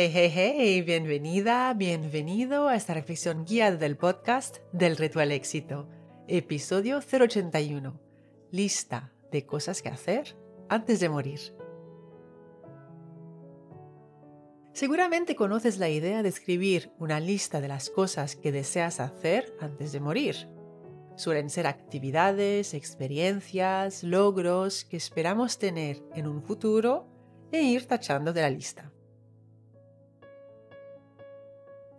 Hey, hey, hey, bienvenida, bienvenido a esta reflexión guiada del podcast del Reto al Éxito, episodio 081, lista de cosas que hacer antes de morir. Seguramente conoces la idea de escribir una lista de las cosas que deseas hacer antes de morir. Suelen ser actividades, experiencias, logros que esperamos tener en un futuro e ir tachando de la lista.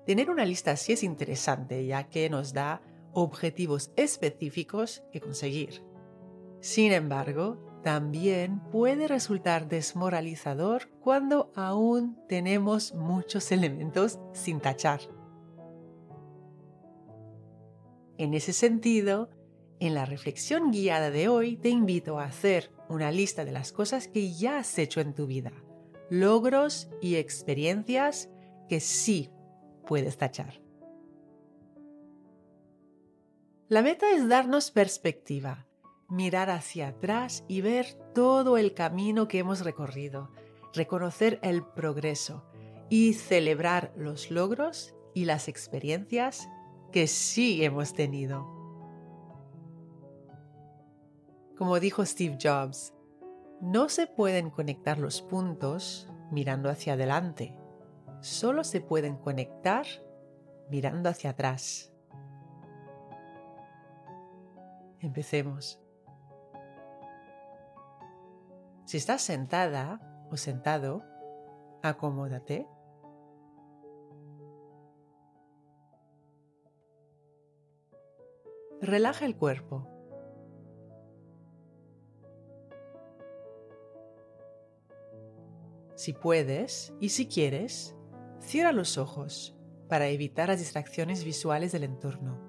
Tener una lista así es interesante ya que nos da objetivos específicos que conseguir. Sin embargo, también puede resultar desmoralizador cuando aún tenemos muchos elementos sin tachar. En ese sentido, en la reflexión guiada de hoy te invito a hacer una lista de las cosas que ya has hecho en tu vida, logros y experiencias que sí puedes tachar. La meta es darnos perspectiva, mirar hacia atrás y ver todo el camino que hemos recorrido, reconocer el progreso y celebrar los logros y las experiencias que sí hemos tenido. Como dijo Steve Jobs, no se pueden conectar los puntos mirando hacia adelante, solo se pueden conectar mirando hacia atrás. Empecemos. Si estás sentada o sentado, acomódate Relaja el cuerpo. Si puedes y si quieres, cierra los ojos para evitar las distracciones visuales del entorno.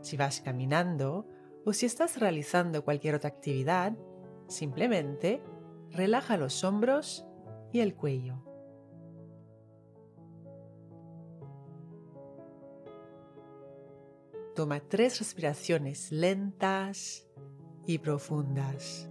Si vas caminando o si estás realizando cualquier otra actividad, simplemente relaja los hombros y el cuello. Toma tres respiraciones lentas y profundas.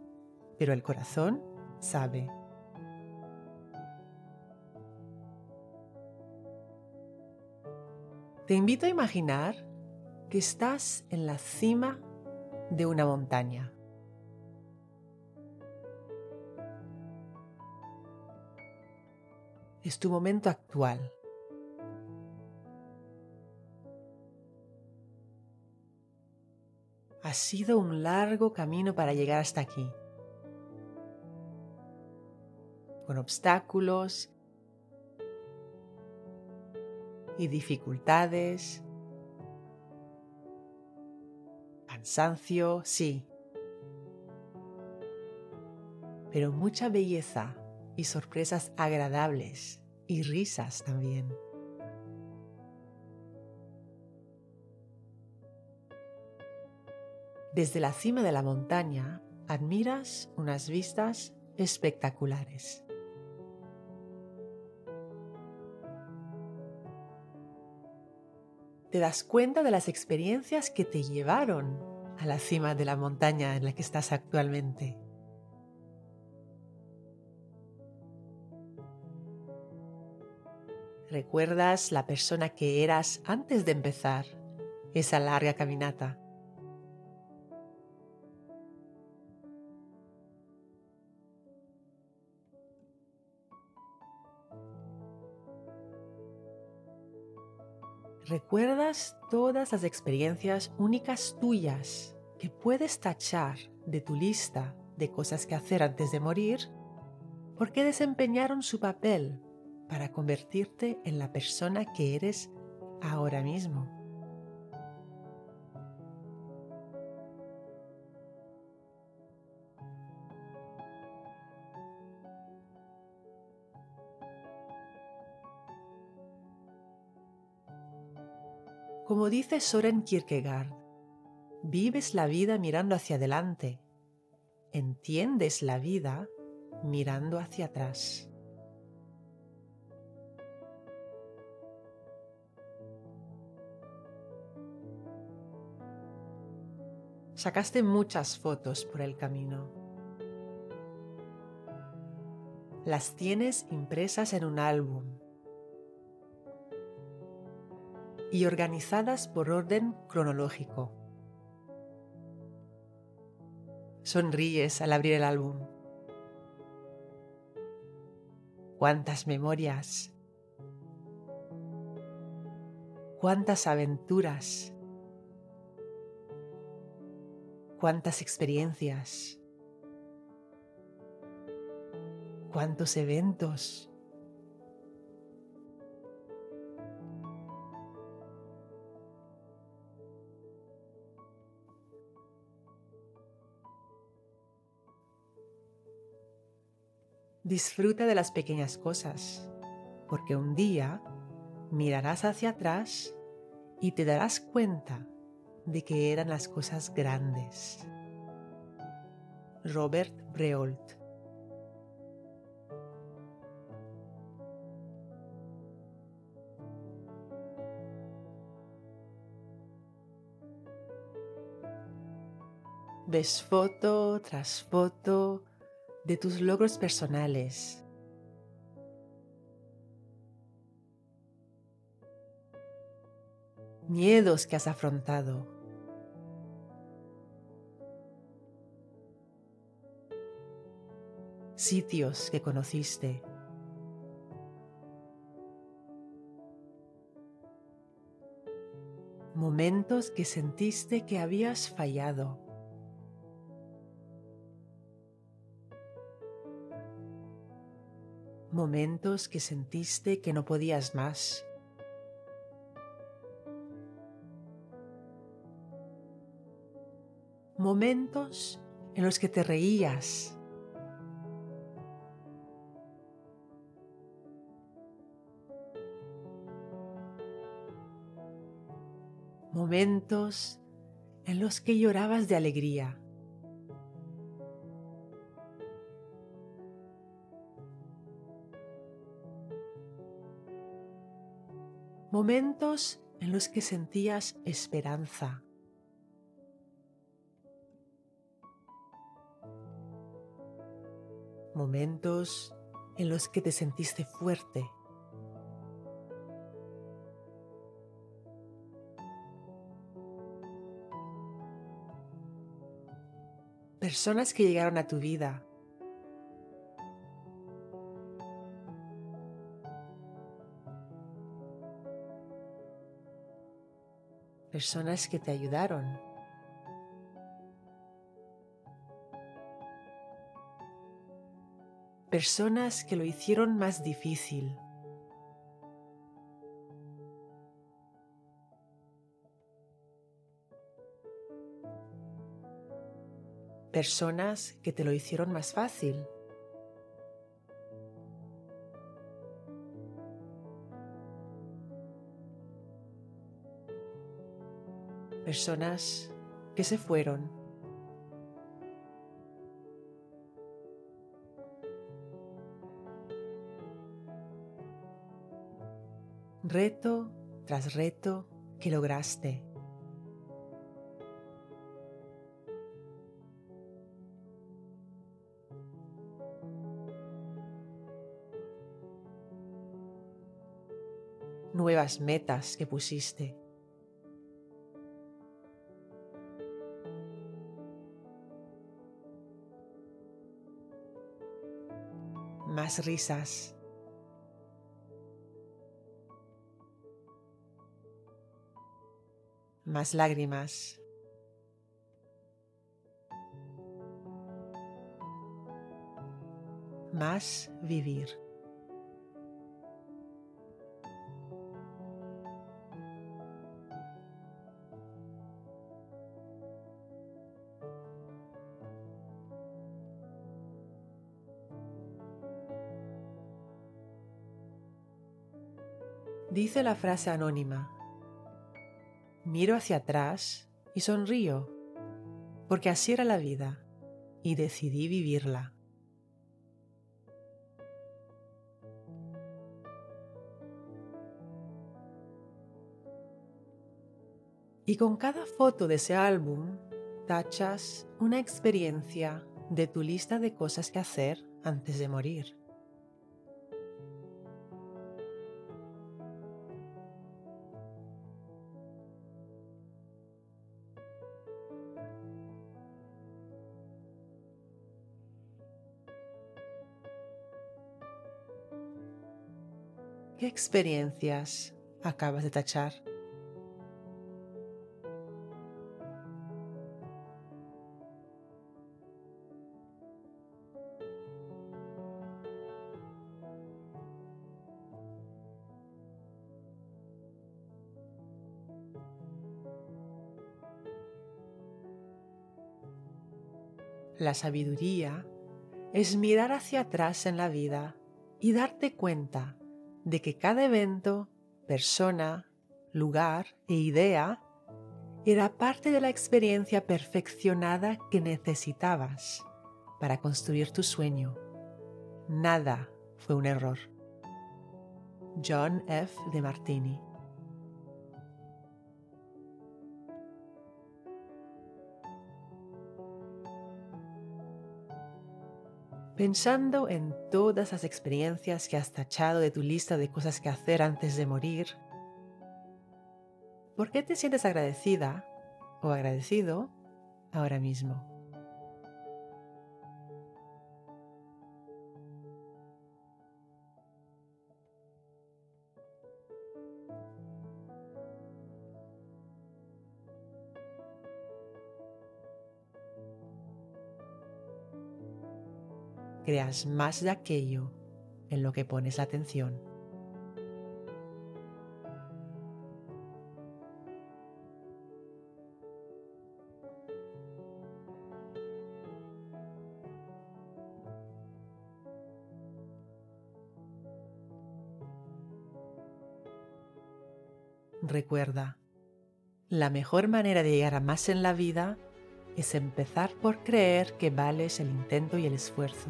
pero el corazón sabe. Te invito a imaginar que estás en la cima de una montaña. Es tu momento actual. Ha sido un largo camino para llegar hasta aquí, con obstáculos y dificultades, cansancio, sí, pero mucha belleza y sorpresas agradables y risas también. Desde la cima de la montaña admiras unas vistas espectaculares. Te das cuenta de las experiencias que te llevaron a la cima de la montaña en la que estás actualmente. ¿Recuerdas la persona que eras antes de empezar esa larga caminata? Recuerdas todas las experiencias únicas tuyas que puedes tachar de tu lista de cosas que hacer antes de morir porque desempeñaron su papel para convertirte en la persona que eres ahora mismo. Como dice Soren Kierkegaard, vives la vida mirando hacia adelante, entiendes la vida mirando hacia atrás. Sacaste muchas fotos por el camino. Las tienes impresas en un álbum y organizadas por orden cronológico. Sonríes al abrir el álbum. Cuántas memorias, cuántas aventuras cuántas experiencias, cuántos eventos. Disfruta de las pequeñas cosas, porque un día mirarás hacia atrás y te darás cuenta de que eran las cosas grandes. Robert Breolt Ves foto tras foto de tus logros personales, miedos que has afrontado. Sitios que conociste. Momentos que sentiste que habías fallado. Momentos que sentiste que no podías más. momentos en los que te reías. Momentos en los que llorabas de alegría. Momentos en los que sentías esperanza. momentos en los que te sentiste fuerte. Personas que llegaron a tu vida. Personas que te ayudaron. personas que lo hicieron más difícil. Personas que te lo hicieron más fácil. Personas que se fueron reto tras reto que lograste. Nuevas metas que pusiste. Más risas. más lágrimas. Más vivir. Dice la frase anónima, miro hacia atrás y sonrío, porque así era la vida y decidí vivirla. Y con cada foto de ese álbum tachas una experiencia de tu lista de cosas que hacer antes de morir. ¿Qué experiencias acabas de tachar? La sabiduría es mirar hacia atrás en la vida y darte cuenta de que cada evento, persona, lugar e idea era parte de la experiencia perfeccionada que necesitabas para construir tu sueño. Nada fue un error. John F. de Martini pensando en todas las experiencias que has tachado de tu lista de cosas que hacer antes de morir, ¿por qué te sientes agradecida o agradecido ahora mismo? Creas más de aquello en lo que pones la atención. Recuerda, la mejor manera de llegar a más en la vida es empezar por creer que vales el intento y el esfuerzo.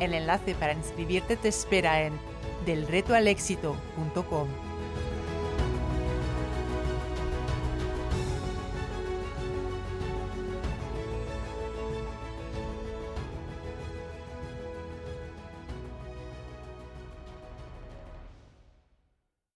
El enlace para inscribirte te espera en delretoalexito.com.